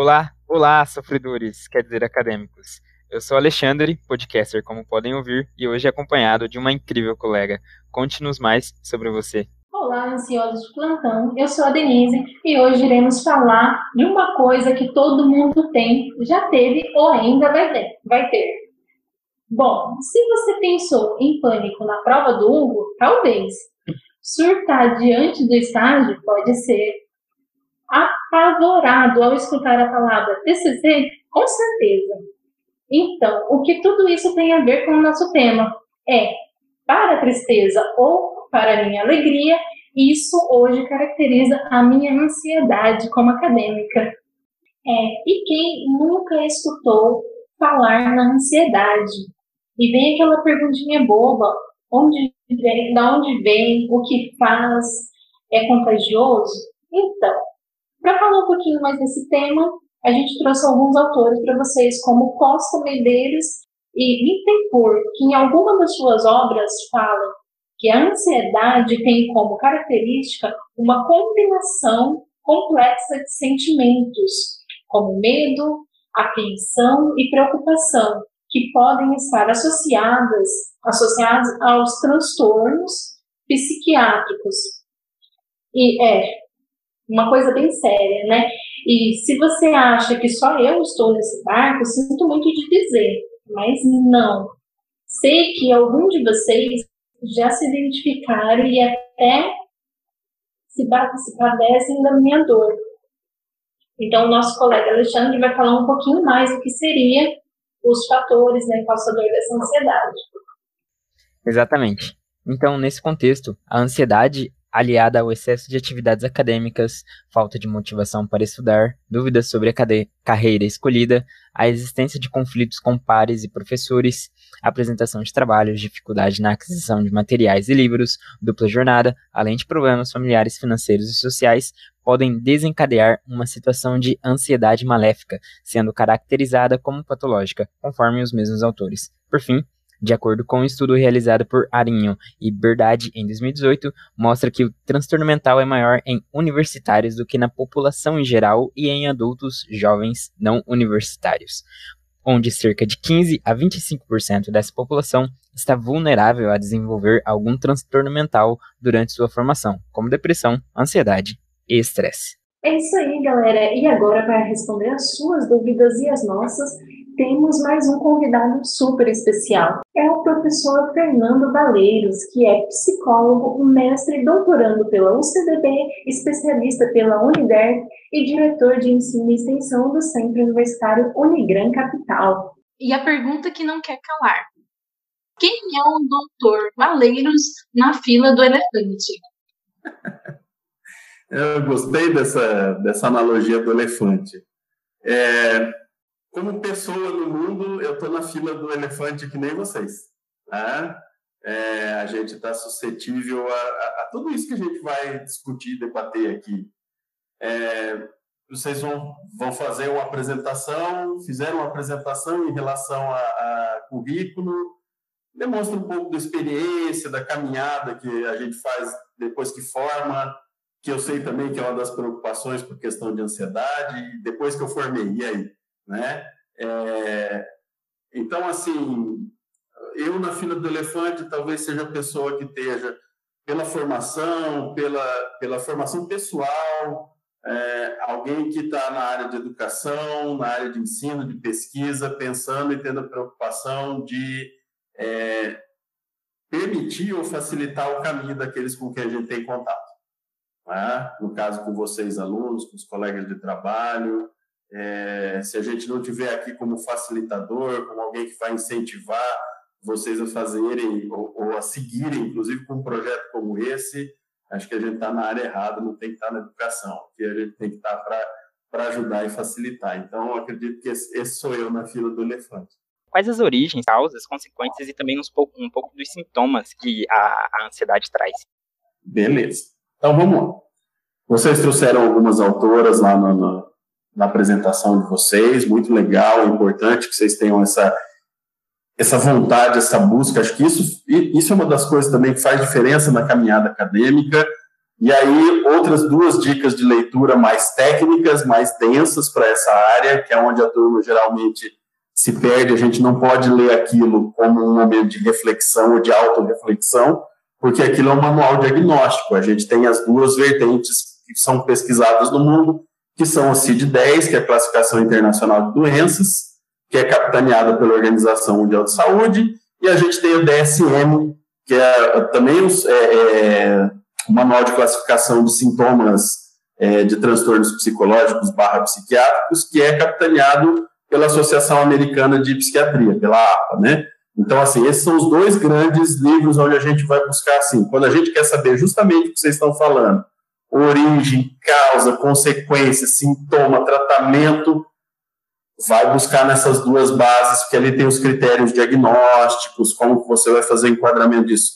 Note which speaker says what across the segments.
Speaker 1: Olá, olá, sofredores, quer dizer, acadêmicos. Eu sou Alexandre, podcaster, como podem ouvir, e hoje acompanhado de uma incrível colega. Conte-nos mais sobre você.
Speaker 2: Olá, ansiosos plantão. Eu sou a Denise e hoje iremos falar de uma coisa que todo mundo tem, já teve ou ainda vai ter. Vai ter. Bom, se você pensou em pânico na prova do Hugo, talvez. Surtar diante do estágio pode ser apavorado ao escutar a palavra TCC? Com certeza. Então, o que tudo isso tem a ver com o nosso tema? É, para a tristeza ou para a minha alegria, isso hoje caracteriza a minha ansiedade como acadêmica. É, e quem nunca escutou falar na ansiedade? E vem aquela perguntinha boba, onde vem, da onde vem, o que faz, é contagioso? Então, para falar um pouquinho mais desse tema, a gente trouxe alguns autores para vocês, como Costa Medeiros e Bittencourt, que em alguma das suas obras falam que a ansiedade tem como característica uma combinação complexa de sentimentos, como medo, atenção e preocupação, que podem estar associadas, associadas aos transtornos psiquiátricos. E é, uma coisa bem séria, né? E se você acha que só eu estou nesse barco, sinto muito de dizer, mas não. Sei que algum de vocês já se identificaram e até se, padecem da minha dor. Então, o nosso colega Alexandre vai falar um pouquinho mais do que seria os fatores né, causador dessa ansiedade.
Speaker 1: Exatamente. Então, nesse contexto, a ansiedade aliada ao excesso de atividades acadêmicas, falta de motivação para estudar, dúvidas sobre a carreira escolhida, a existência de conflitos com pares e professores, apresentação de trabalhos, dificuldade na aquisição de materiais e livros, dupla jornada, além de problemas familiares, financeiros e sociais, podem desencadear uma situação de ansiedade maléfica, sendo caracterizada como patológica, conforme os mesmos autores. Por fim, de acordo com um estudo realizado por Arinho e Berdade em 2018, mostra que o transtorno mental é maior em universitários do que na população em geral e em adultos jovens não universitários, onde cerca de 15 a 25% dessa população está vulnerável a desenvolver algum transtorno mental durante sua formação, como depressão, ansiedade e estresse.
Speaker 2: É isso aí, galera. E agora, para responder as suas dúvidas e as nossas, temos mais um convidado super especial. É o professor Fernando Valeiros, que é psicólogo, mestre e doutorando pela UCDB, especialista pela Unider e diretor de ensino e extensão do Centro Universitário Unigran Capital.
Speaker 3: E a pergunta que não quer calar: quem é o doutor Valeiros na fila do elefante?
Speaker 4: Eu gostei dessa, dessa analogia do elefante. É, como pessoa no mundo, eu estou na fila do elefante que nem vocês. Tá? É, a gente está suscetível a, a, a, tudo isso que a gente vai discutir, debater aqui. É, vocês vão, vão fazer uma apresentação, fizeram uma apresentação em relação a, a currículo, demonstra um pouco da experiência, da caminhada que a gente faz depois que forma, que eu sei também que é uma das preocupações por questão de ansiedade, depois que eu formei, e aí? Né? É, então, assim, eu na fila do elefante talvez seja a pessoa que esteja pela formação, pela, pela formação pessoal, é, alguém que está na área de educação, na área de ensino, de pesquisa, pensando e tendo a preocupação de é, permitir ou facilitar o caminho daqueles com quem a gente tem contato. Né? No caso, com vocês, alunos, com os colegas de trabalho, é, se a gente não tiver aqui como facilitador, como alguém que vai incentivar vocês a fazerem ou, ou a seguirem, inclusive com um projeto como esse, acho que a gente está na área errada, não tem que estar tá na educação, que a gente tem que estar tá para ajudar e facilitar. Então, acredito que esse, esse, sou eu na fila do elefante.
Speaker 1: Quais as origens, causas, consequências e também uns pouco, um pouco dos sintomas que a, a ansiedade traz?
Speaker 4: Beleza. Então, vamos lá. Vocês trouxeram algumas autoras lá no, no na apresentação de vocês, muito legal, importante que vocês tenham essa, essa vontade, essa busca. Acho que isso, isso é uma das coisas também que faz diferença na caminhada acadêmica. E aí, outras duas dicas de leitura mais técnicas, mais densas para essa área, que é onde a turma geralmente se perde, a gente não pode ler aquilo como um momento de reflexão ou de autorreflexão, porque aquilo é um manual diagnóstico. A gente tem as duas vertentes que são pesquisadas no mundo, que são a CID-10, que é a Classificação Internacional de Doenças, que é capitaneada pela Organização Mundial de Saúde, e a gente tem o DSM, que é também é, é, o Manual de Classificação de Sintomas é, de Transtornos Psicológicos barra psiquiátricos, que é capitaneado pela Associação Americana de Psiquiatria, pela APA, né? Então, assim, esses são os dois grandes livros onde a gente vai buscar, assim, quando a gente quer saber justamente o que vocês estão falando, origem, causa, consequência, sintoma, tratamento, vai buscar nessas duas bases, porque ali tem os critérios diagnósticos, como você vai fazer enquadramento disso.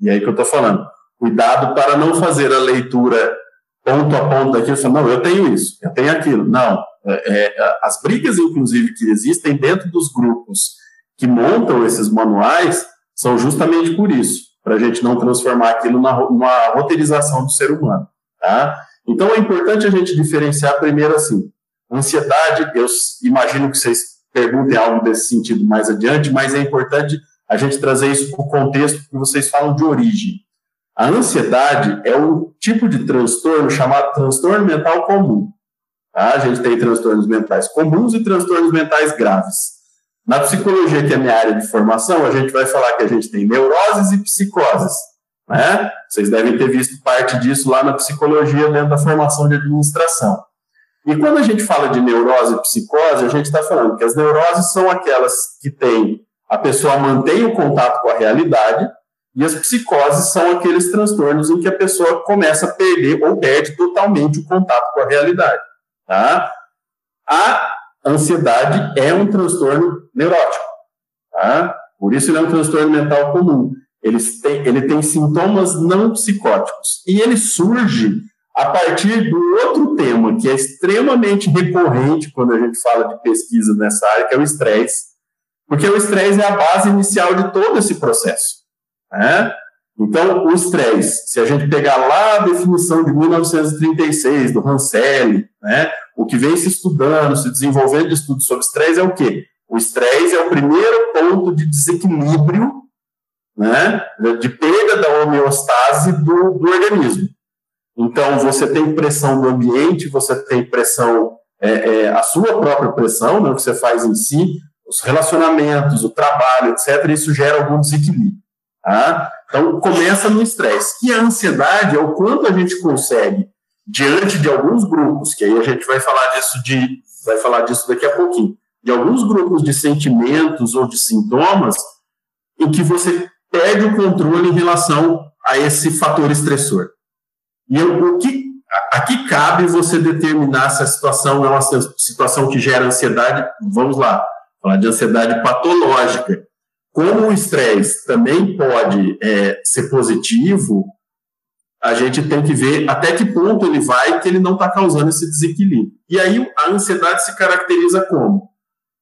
Speaker 4: E aí que eu estou falando. Cuidado para não fazer a leitura ponto a ponto daquilo, você não, eu tenho isso, eu tenho aquilo. Não. É, é, as brigas, inclusive, que existem dentro dos grupos que montam esses manuais são justamente por isso, para a gente não transformar aquilo numa roteirização do ser humano. Tá? Então é importante a gente diferenciar primeiro assim, ansiedade, eu imagino que vocês perguntem algo desse sentido mais adiante, mas é importante a gente trazer isso para o contexto que vocês falam de origem. A ansiedade é um tipo de transtorno chamado transtorno mental comum. Tá? A gente tem transtornos mentais comuns e transtornos mentais graves. Na psicologia, que é a minha área de formação, a gente vai falar que a gente tem neuroses e psicoses. Né? Vocês devem ter visto parte disso lá na psicologia, dentro da formação de administração. E quando a gente fala de neurose e psicose, a gente está falando que as neuroses são aquelas que têm a pessoa mantém o contato com a realidade, e as psicoses são aqueles transtornos em que a pessoa começa a perder ou perde totalmente o contato com a realidade. Tá? A ansiedade é um transtorno neurótico. Tá? Por isso ele é um transtorno mental comum. Ele tem, ele tem sintomas não psicóticos. E ele surge a partir do outro tema, que é extremamente recorrente quando a gente fala de pesquisa nessa área, que é o estresse. Porque o estresse é a base inicial de todo esse processo. Né? Então, o estresse, se a gente pegar lá a definição de 1936, do Rancelli, né, o que vem se estudando, se desenvolvendo de estudos sobre estresse é o quê? O estresse é o primeiro ponto de desequilíbrio, né, de perda da homeostase do, do organismo. Então, você tem pressão do ambiente, você tem pressão, é, é, a sua própria pressão, né, o que você faz em si, os relacionamentos, o trabalho, etc., isso gera algum desequilíbrio. Tá? Então, começa no estresse. E a ansiedade é o quanto a gente consegue, diante de alguns grupos, que aí a gente vai falar disso, de, vai falar disso daqui a pouquinho, de alguns grupos de sentimentos ou de sintomas, em que você perde o controle em relação a esse fator estressor. E o que aqui cabe você determinar se a situação é uma situação que gera ansiedade, vamos lá, falar de ansiedade patológica. Como o estresse também pode é, ser positivo, a gente tem que ver até que ponto ele vai que ele não está causando esse desequilíbrio. E aí a ansiedade se caracteriza como?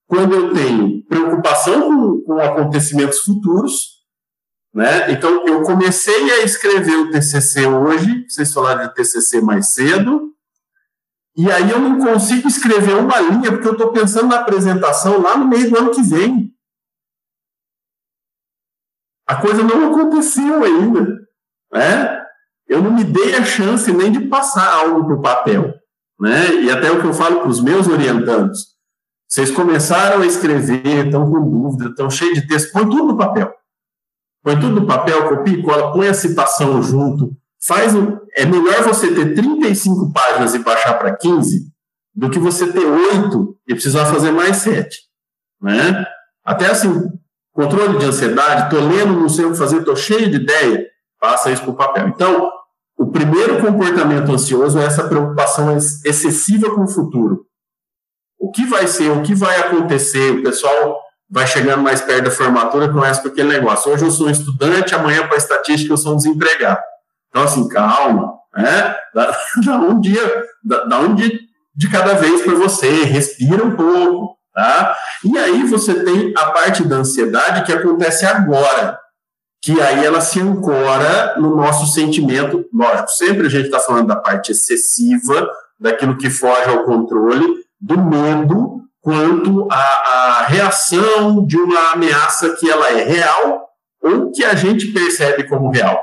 Speaker 4: Quando eu tenho preocupação com, com acontecimentos futuros, né? Então, eu comecei a escrever o TCC hoje, vocês falaram de TCC mais cedo, e aí eu não consigo escrever uma linha, porque eu estou pensando na apresentação lá no meio do ano que vem. A coisa não aconteceu ainda. Né? Eu não me dei a chance nem de passar algo para o papel. Né? E até o que eu falo para os meus orientandos. Vocês começaram a escrever, estão com dúvida, estão cheios de texto, põe tudo no papel. Põe tudo no papel, copia e cola, põe a citação junto. Faz um, é melhor você ter 35 páginas e baixar para 15 do que você ter 8 e precisar fazer mais 7. Né? Até assim, controle de ansiedade, estou lendo, não sei o que fazer, estou cheio de ideia, passa isso para o papel. Então, o primeiro comportamento ansioso é essa preocupação excessiva com o futuro. O que vai ser, o que vai acontecer, o pessoal vai chegando mais perto da formatura, começa com aquele negócio. Hoje eu sou estudante, amanhã para estatística eu sou um desempregado. Então, assim, calma, né? Dá, dá um dia, dá, dá, um dia de cada vez para você, respira um pouco, tá? E aí você tem a parte da ansiedade que acontece agora, que aí ela se ancora no nosso sentimento, lógico, sempre a gente está falando da parte excessiva, daquilo que foge ao controle, do medo, quanto à, reação de uma ameaça que ela é real ou que a gente percebe como real.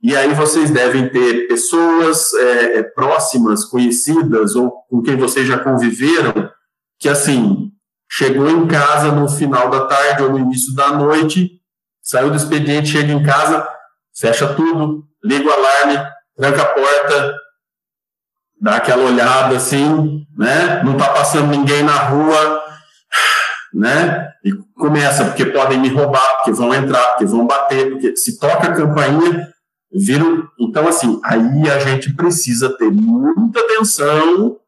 Speaker 4: E aí vocês devem ter pessoas é, é próximas, conhecidas, ou com quem vocês já conviveram, que assim, chegou em casa no final da tarde ou no início da noite, saiu do expediente, chega em casa, fecha tudo, liga o alarme, tranca a porta, dá aquela olhada assim, né? Não está passando ninguém na rua, né? E começa, porque podem me roubar, porque vão entrar, porque vão bater, porque se toca a campainha, viram. Então, assim, aí a gente precisa ter muita atenção,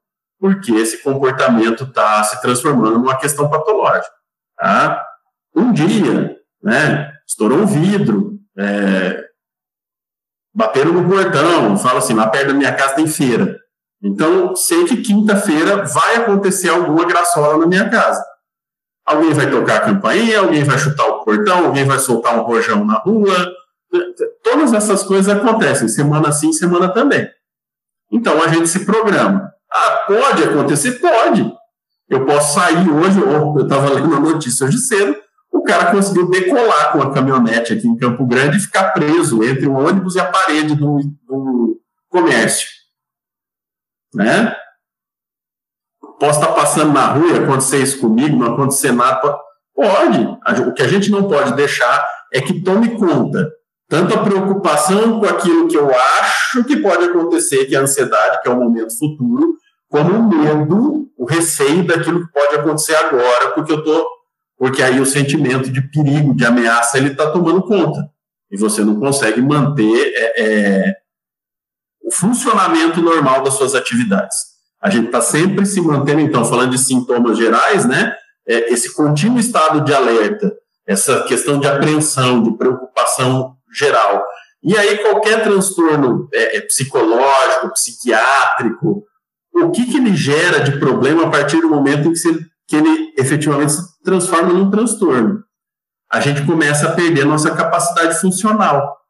Speaker 4: porque esse comportamento está se transformando numa questão patológica. Tá? Um dia, né? Estourou um vidro, é, bateram no portão, fala assim, lá perto da minha casa tem feira. Então, sei que quinta-feira vai acontecer alguma graçola na minha casa. Alguém vai tocar a campainha, alguém vai chutar o portão, alguém vai soltar um rojão na rua. Todas essas coisas acontecem, semana sim, semana também. Então, a gente se programa. Ah, pode acontecer? Pode. Eu posso sair hoje, eu estava lendo a notícia hoje cedo, o cara conseguiu decolar com a caminhonete aqui em Campo Grande e ficar preso entre o ônibus e a parede do, do comércio. Né? Posso estar passando na rua e acontecer isso comigo, não acontecer nada. Pode. O que a gente não pode deixar é que tome conta tanto a preocupação com aquilo que eu acho que pode acontecer, que é a ansiedade, que é o momento futuro, como o medo, o receio daquilo que pode acontecer agora, porque eu tô, porque aí o sentimento de perigo, de ameaça, ele está tomando conta e você não consegue manter é, é, o funcionamento normal das suas atividades. A gente está sempre se mantendo, então, falando de sintomas gerais, né? É, esse contínuo estado de alerta, essa questão de apreensão, de preocupação geral. E aí, qualquer transtorno é, é, psicológico, psiquiátrico, o que, que ele gera de problema a partir do momento em que, se, que ele efetivamente se transforma num transtorno? A gente começa a perder a nossa capacidade funcional.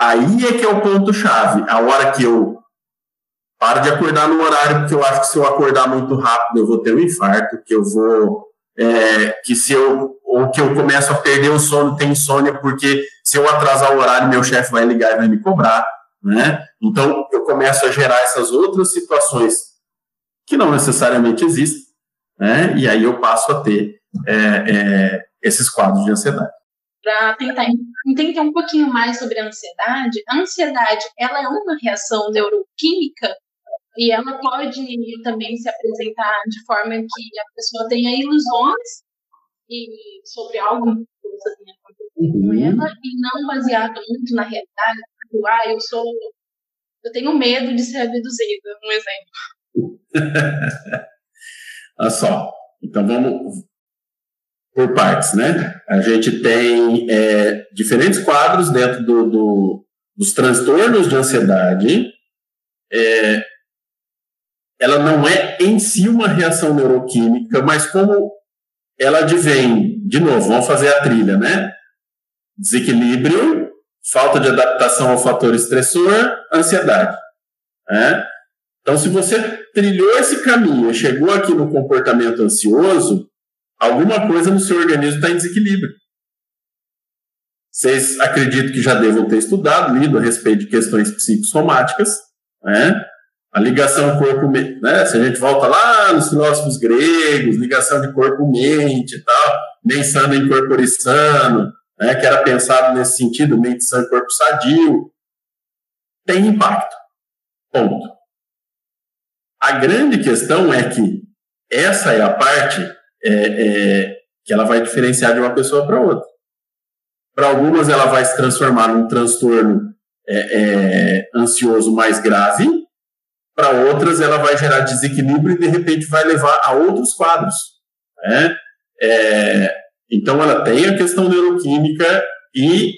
Speaker 4: Aí é que é o ponto-chave. A hora que eu paro de acordar no horário, porque eu acho que se eu acordar muito rápido eu vou ter um infarto, que eu vou. É, que se eu ou que eu começo a perder o sono, tem insônia, porque se eu atrasar o horário, meu chefe vai ligar e vai me cobrar, né? Então, eu começo a gerar essas outras situações que não necessariamente existem, né? E aí eu passo a ter é, é, esses quadros de ansiedade.
Speaker 3: Para tentar entender um pouquinho mais sobre a ansiedade, a ansiedade ela é uma reação neuroquímica e ela pode também se apresentar de forma que a pessoa tenha ilusões e sobre algo que você tenha acontecido com uhum. ela e não baseado muito na realidade. Tipo, ah, eu sou. Eu tenho medo de ser abduzida, um
Speaker 4: exemplo. Olha só. Então vamos por partes, né? A gente tem é, diferentes quadros dentro do, do, dos transtornos de ansiedade. É, ela não é em si uma reação neuroquímica, mas como ela advém, de novo, vamos fazer a trilha, né? Desequilíbrio, falta de adaptação ao fator estressor, ansiedade. Né? Então, se você trilhou esse caminho chegou aqui no comportamento ansioso, alguma coisa no seu organismo está em desequilíbrio. Vocês acredito que já devam ter estudado, lido a respeito de questões psicossomáticas, né? a ligação corpo-mente, né? Se a gente volta lá nos filósofos gregos, ligação de corpo-mente e tal, mensando em corpore sano, né? Que era pensado nesse sentido, mente sã corpo sadio, tem impacto. Ponto. A grande questão é que essa é a parte é, é, que ela vai diferenciar de uma pessoa para outra. Para algumas, ela vai se transformar num transtorno é, é ansioso mais grave, para outras ela vai gerar desequilíbrio e de repente vai levar a outros quadros. Né? É, então ela tem a questão neuroquímica e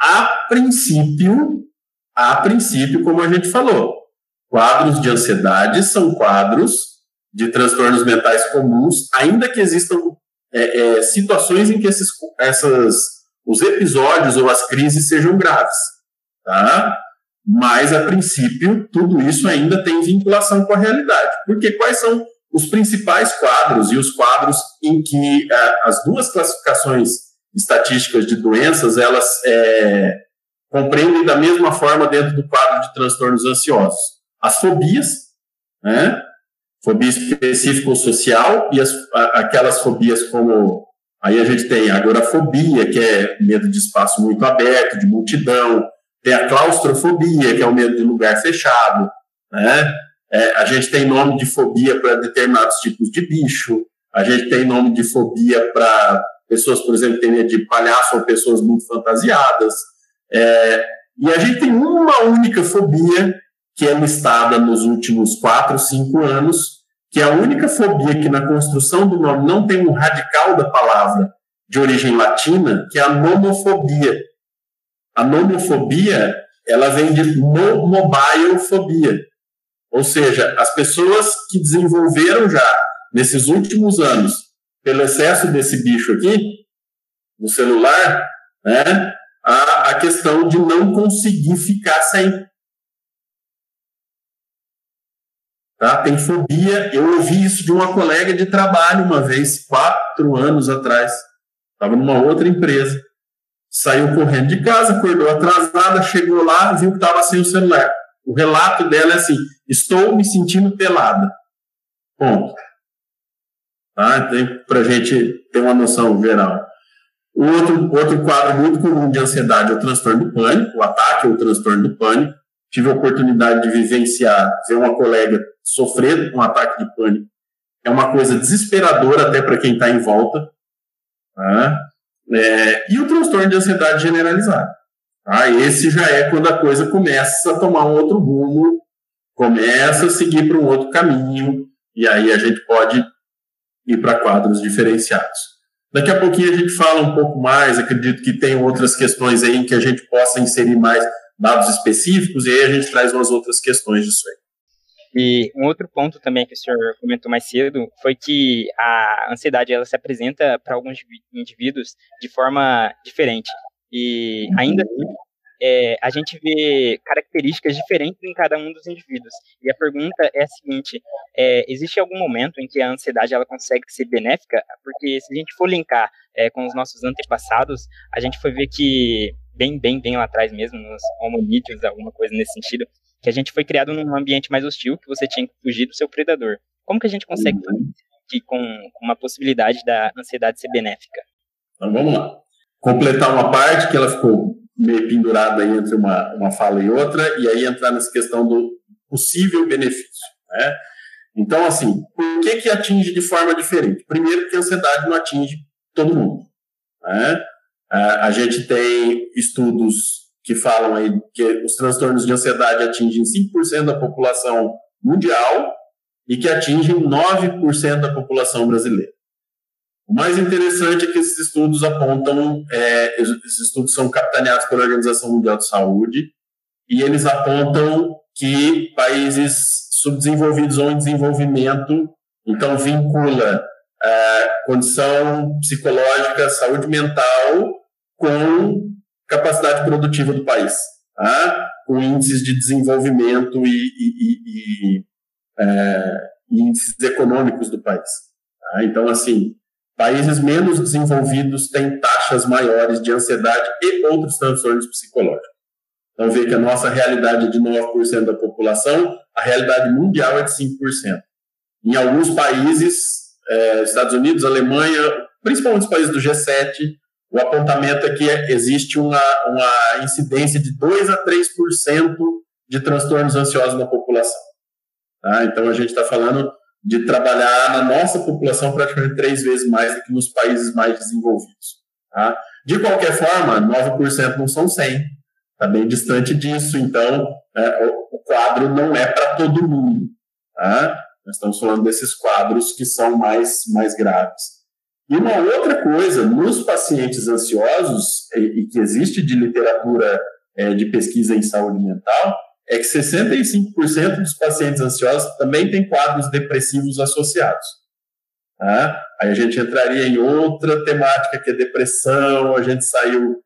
Speaker 4: a princípio, a princípio, como a gente falou, quadros de ansiedade são quadros de transtornos mentais comuns, ainda que existam é, é, situações em que esses, essas os episódios ou as crises sejam graves, tá? Mas, a princípio, tudo isso ainda tem vinculação com a realidade. Porque quais são os principais quadros e os quadros em que é, as duas classificações estatísticas de doenças, elas é, compreendem da mesma forma dentro do quadro de transtornos ansiosos. As fobias, né? Fobia específica ou social, e as, aquelas fobias como Aí a gente tem a agorafobia, que é medo de espaço muito aberto, de multidão. Tem a claustrofobia, que é o medo de lugar fechado. Né? É, a gente tem nome de fobia para determinados tipos de bicho. A gente tem nome de fobia para pessoas, por exemplo, têm medo de palhaço ou pessoas muito fantasiadas. É, e a gente tem uma única fobia que é listada nos últimos quatro, cinco anos, que é a única fobia que na construção do nome não tem um radical da palavra de origem latina, que é a nomofobia. A nomofobia, ela vem de no mobile fobia. Ou seja, as pessoas que desenvolveram já, nesses últimos anos, pelo excesso desse bicho aqui, no celular, né, a, a questão de não conseguir ficar sem. Tá? Tem fobia. Eu ouvi isso de uma colega de trabalho uma vez, quatro anos atrás. Estava numa outra empresa. Saiu correndo de casa, acordou atrasada, chegou lá, viu que estava sem o celular. O relato dela é assim: estou me sentindo pelada. Ponto. Tá? Para a gente ter uma noção geral. Outro, outro quadro muito comum de ansiedade é o transtorno do pânico, o ataque ou o transtorno do pânico. Tive a oportunidade de vivenciar, ver uma colega sofrer um ataque de pânico. É uma coisa desesperadora até para quem está em volta. Tá? É, e o transtorno de ansiedade generalizada. Tá? Esse já é quando a coisa começa a tomar um outro rumo, começa a seguir para um outro caminho, e aí a gente pode ir para quadros diferenciados. Daqui a pouquinho a gente fala um pouco mais, acredito que tem outras questões aí que a gente possa inserir mais dados específicos, e aí a gente traz umas outras questões disso aí.
Speaker 1: E um outro ponto também que o senhor comentou mais cedo foi que a ansiedade ela se apresenta para alguns indivíduos de forma diferente. E ainda assim, é, a gente vê características diferentes em cada um dos indivíduos. E a pergunta é a seguinte: é, existe algum momento em que a ansiedade ela consegue ser benéfica? Porque se a gente for linkar é, com os nossos antepassados, a gente foi ver que bem, bem, bem lá atrás mesmo, nos hominídeos, alguma coisa nesse sentido, que a gente foi criado num ambiente mais hostil, que você tinha que fugir do seu predador. Como que a gente consegue fazer isso com, com uma possibilidade da ansiedade ser benéfica?
Speaker 4: Então vamos lá. Completar uma parte que ela ficou meio pendurada aí entre uma, uma fala e outra, e aí entrar nessa questão do possível benefício. Né? Então, assim, por que, que atinge de forma diferente? Primeiro, porque a ansiedade não atinge todo mundo. Né? A gente tem estudos que falam aí que os transtornos de ansiedade atingem 5% da população mundial e que atingem 9% da população brasileira. O mais interessante é que esses estudos apontam, é, esses estudos são capitaneados pela Organização Mundial de Saúde, e eles apontam que países subdesenvolvidos ou em desenvolvimento, então vincula é, condição psicológica, saúde mental com capacidade produtiva do país, tá? com índices de desenvolvimento e, e, e, e é, índices econômicos do país. Tá? Então, assim, países menos desenvolvidos têm taxas maiores de ansiedade e outros transtornos psicológicos. Então, vê que a nossa realidade é de 9% da população, a realidade mundial é de 5%. Em alguns países, é, Estados Unidos, Alemanha, principalmente os países do G7, o apontamento é que existe uma, uma incidência de 2 a 3% de transtornos ansiosos na população. Tá? Então, a gente está falando de trabalhar na nossa população praticamente três vezes mais do que nos países mais desenvolvidos. Tá? De qualquer forma, 9% não são 100, está bem distante disso, então é, o, quadro não é para todo mundo. Tá? Nós estamos falando desses quadros que são mais, mais graves. E uma outra coisa, nos pacientes ansiosos, e, que existe de literatura é, de pesquisa em saúde mental, é que 65% dos pacientes ansiosos também têm quadros depressivos associados. Tá? Aí a gente entraria em outra temática que é depressão, a gente saiu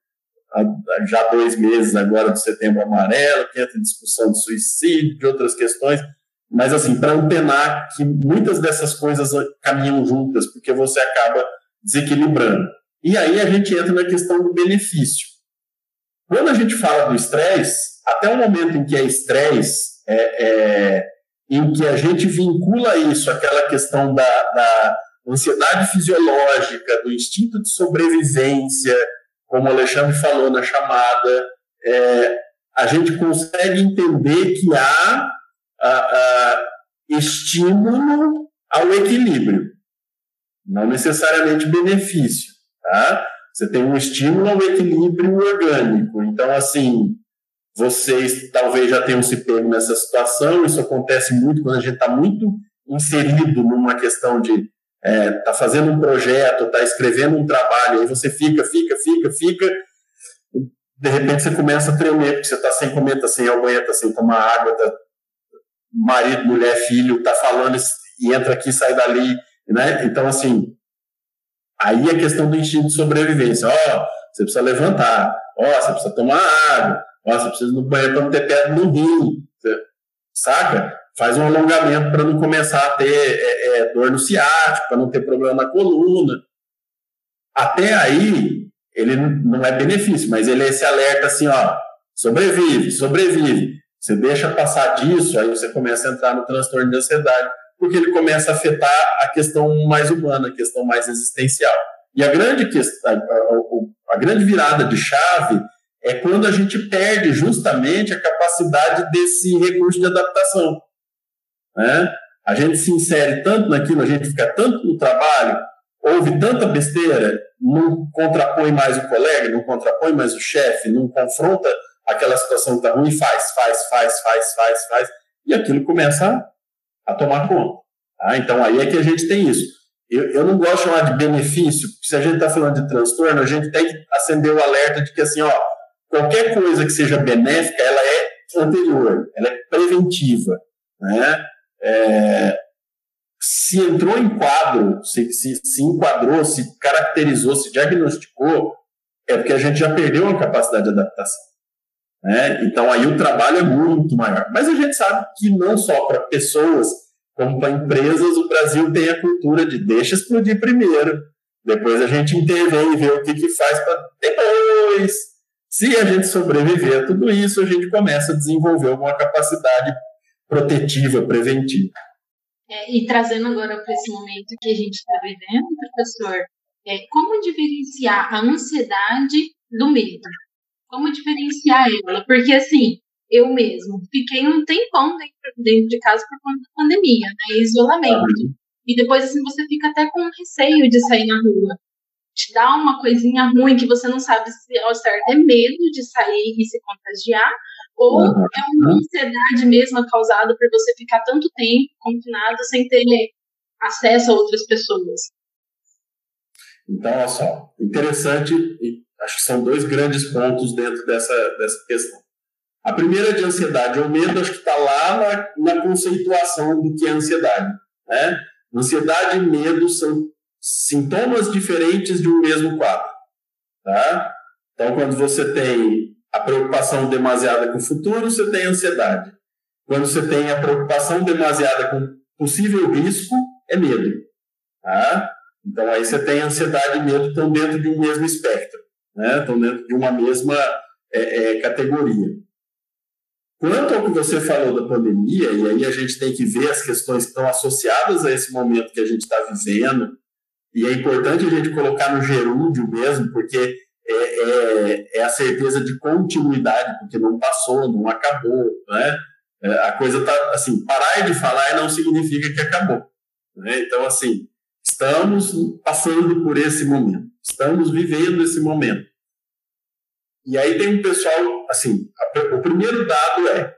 Speaker 4: há já dois meses agora do setembro amarelo, que entra em discussão de suicídio, de outras questões, mas assim, para antenar que muitas dessas coisas caminham juntas, porque você acaba desequilibrando. E aí a gente entra na questão do benefício. Quando a gente fala do estresse, até o momento em que é estresse, é, é, em que a gente vincula isso àquela questão da, da ansiedade fisiológica, do instinto de sobrevivência, como o Alexandre falou na chamada, é, a gente consegue entender que há a, estímulo ao equilíbrio, não necessariamente benefício. Tá? Você tem um estímulo ao equilíbrio orgânico. Então, assim, vocês talvez já tenham se pego nessa situação. Isso acontece muito quando a gente está muito inserido numa questão de é, tá fazendo um projeto, tá escrevendo um trabalho, aí você fica, fica, fica, fica, de repente você começa a tremer, porque você está sem comer, sem tá sem tomar água, tá, marido, mulher, filho, tá falando e entra aqui, sai dali, né? Então, assim, aí a é questão do instinto de sobrevivência, ó, oh, você precisa levantar, ó, oh, você precisa tomar água, ó, oh, você precisa ir no banheiro para não ter pedra no rim, saca? faz um alongamento para não começar a ter é, é, dor no ciático, para não ter problema na coluna. Até aí, ele não é benefício, mas ele é esse alerta assim, ó, sobrevive, sobrevive. Você deixa passar disso, aí você começa a entrar no transtorno de ansiedade, porque ele começa a afetar a questão mais humana, a questão mais existencial. E a grande questão, a, grande virada de chave é quando a gente perde justamente a capacidade desse recurso de adaptação. Né? A gente se insere tanto naquilo, a gente fica tanto no trabalho, ouve tanta besteira, não contrapõe mais o colega, não contrapõe mais o chefe, não confronta aquela situação está ruim, faz, faz, faz, faz, faz, faz, e aquilo começa a, a tomar conta. Tá? Então aí é que a gente tem isso. Eu, eu não gosto de chamar de benefício, porque se a gente está falando de transtorno, a gente tem que acender o alerta de que assim, ó, qualquer coisa que seja benéfica, ela é anterior, ela é preventiva. Né? é, se entrou em quadro, se, se, se enquadrou, se caracterizou, se diagnosticou, é porque a gente já perdeu a capacidade de adaptação. Né? Então aí o trabalho é muito maior. Mas a gente sabe que não só para pessoas, como para empresas, o Brasil tem a cultura de deixa explodir primeiro, depois a gente intervém e vê o que, que faz para depois. Se a gente sobreviver a tudo isso, a gente começa a desenvolver alguma capacidade protetiva, preventiva.
Speaker 3: É, e trazendo agora para esse momento que a gente está vivendo, professor, é, como diferenciar a ansiedade do medo? Como diferenciar ela? Porque, assim, eu mesmo fiquei um tempão dentro, dentro de casa por conta da pandemia, né? Isolamento. E depois, assim, você fica até com receio de sair na rua. Te dá uma coisinha ruim que você não sabe se ao certo é medo de sair e se contagiar, ou é uma ansiedade mesmo causada por você ficar tanto tempo confinado sem ter acesso a outras pessoas?
Speaker 4: Então, olha só, interessante, acho que são dois grandes pontos dentro dessa, dessa questão. A primeira de ansiedade ou medo, acho que está lá na, na, conceituação do que é ansiedade. Né? Ansiedade e medo são sintomas diferentes de um mesmo quadro. Tá? Então, quando você tem a preocupação demasiada com o futuro, você tem ansiedade. Quando você tem a preocupação demasiada com possível risco, é medo. Tá? Então aí você tem ansiedade e medo estão dentro de um mesmo espectro, né? estão dentro de uma mesma é, é, categoria. Quanto ao que você falou da pandemia, e aí a gente tem que ver as questões que estão associadas a esse momento que a gente está vivendo, e é importante a gente colocar no gerúndio mesmo, porque é, é, é, a certeza de continuidade, porque não passou, não acabou, né? É, a coisa está assim, parar de falar não significa que acabou, né? Então assim, estamos passando por esse momento, estamos vivendo esse momento. E aí tem um pessoal, assim, a, o primeiro dado é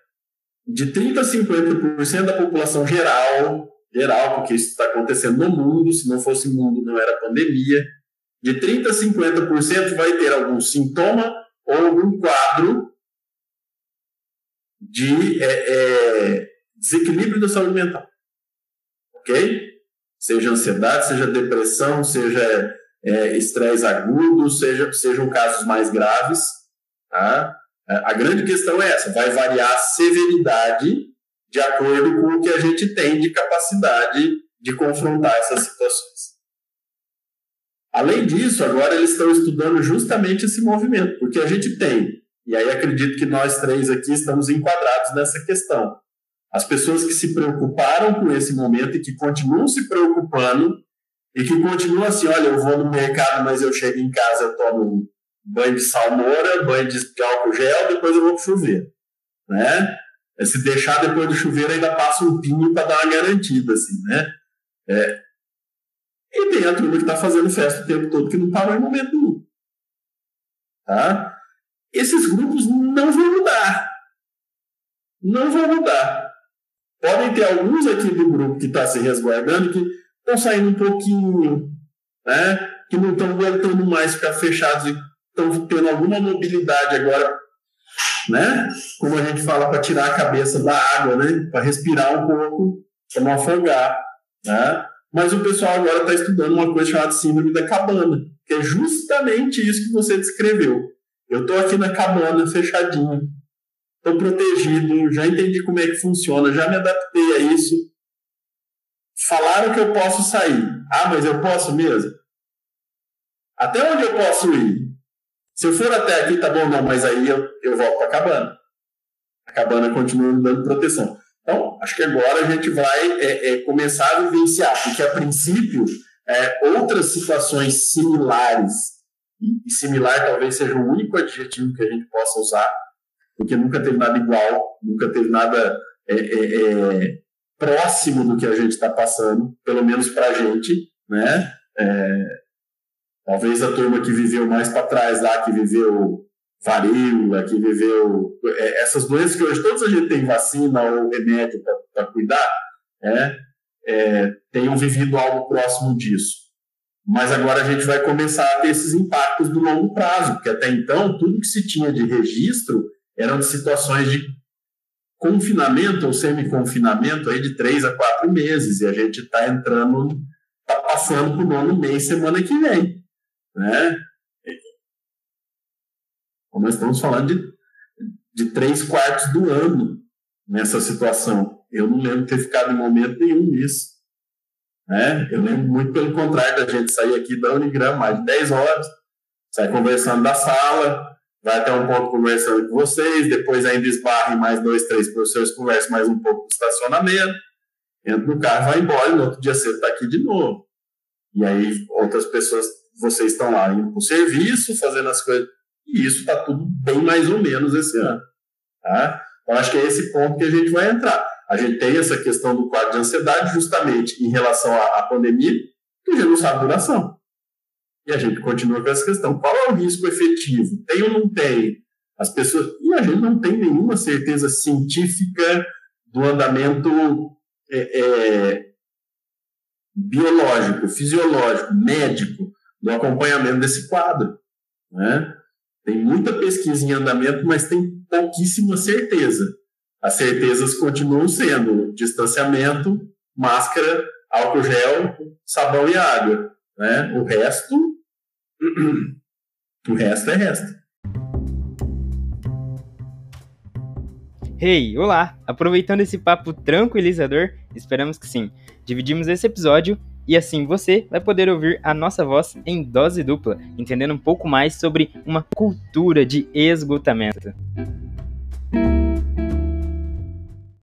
Speaker 4: de 30 a 50% da população geral, geral, porque isso está acontecendo no mundo, se não fosse mundo não era pandemia, de 30% a 50% vai ter algum sintoma ou algum quadro de é, é, desequilíbrio da saúde mental. Ok? seja ansiedade, seja depressão, seja é, estresse agudo, seja, sejam casos mais graves. Tá? É, a grande questão é essa: vai variar a severidade de acordo com o que a gente tem de capacidade de confrontar essas situações. Além disso, agora eles estão estudando justamente esse movimento, porque a gente tem, e aí acredito que nós três aqui estamos enquadrados nessa questão. As pessoas que se preocuparam com esse momento e que continuam se preocupando e que continuam assim, olha, eu vou no mercado, mas eu chego em casa, eu tomo banho de salmoura, banho de álcool gel, depois eu vou pro chuveiro, né? Se deixar depois do chuveiro, ainda passa um pinho para dar uma garantida, assim, né? É, e tem a turma que está fazendo festa o tempo todo que não parou em momento nenhum. Tá? Esses grupos não vão mudar. Não vão mudar. Podem ter alguns aqui do grupo que está se resguardando que estão saindo um pouquinho, né? que não estão aguentando mais ficar fechados e estão tendo alguma mobilidade agora, né? Como a gente fala, para tirar a cabeça da água, né? Para respirar um pouco, para não afogar, né? Mas o pessoal agora está estudando uma coisa chamada síndrome da cabana, que é justamente isso que você descreveu. Eu estou aqui na cabana, fechadinho, estou protegido, já entendi como é que funciona, já me adaptei a isso. Falaram que eu posso sair. Ah, mas eu posso mesmo? Até onde eu posso ir? Se eu for até aqui, tá bom, não, mas aí eu, eu volto para a cabana. A cabana continua me dando proteção. Então, acho que agora a gente vai é, é, começar a vivenciar, porque a princípio, é, outras situações similares, e similar talvez seja o único adjetivo que a gente possa usar, porque nunca teve nada igual, nunca teve nada é, é, é, próximo do que a gente está passando, pelo menos para a gente, né? talvez a turma que viveu mais para trás lá, que viveu varíola, que viveu é, essas doenças que hoje todos a gente tem vacina ou remédio para cuidar, é, é, tenham vivido algo próximo disso. Mas agora a gente vai começar a ter esses impactos do longo prazo, porque até então tudo que se tinha de registro eram de situações de confinamento ou semi-confinamento aí de três a quatro meses, e a gente está entrando, está passando para o nono mês semana que vem. Né? Nós estamos falando de, de três quartos do ano nessa situação. Eu não lembro ter ficado em momento nenhum nisso. Né? Eu lembro muito pelo contrário da gente sair aqui da Unigram mais de 10 horas, sai conversando da sala, vai até um ponto conversando com vocês, depois ainda esbarra em mais dois, três professores, conversa mais um pouco no estacionamento, entra no carro, vai embora, e no outro dia cedo está aqui de novo. E aí outras pessoas, vocês estão lá indo para o serviço, fazendo as coisas e isso está tudo bem mais ou menos esse ano. Tá? Então, acho que é esse ponto que a gente vai entrar. A gente tem essa questão do quadro de ansiedade justamente em relação à, à pandemia, que a gente não sabe a duração. E a gente continua com essa questão. Qual é o risco efetivo? Tem ou não tem? As pessoas. E a gente não tem nenhuma certeza científica do andamento é, é, biológico, fisiológico, médico, do acompanhamento desse quadro. Né? Tem muita pesquisa em andamento, mas tem pouquíssima certeza. As certezas continuam sendo distanciamento, máscara, álcool gel, sabão e água. Né? O resto, o resto é resto.
Speaker 1: Hey, olá! Aproveitando esse papo tranquilizador, esperamos que sim. Dividimos esse episódio e assim você vai poder ouvir a nossa voz em dose dupla, entendendo um pouco mais sobre uma cultura de esgotamento.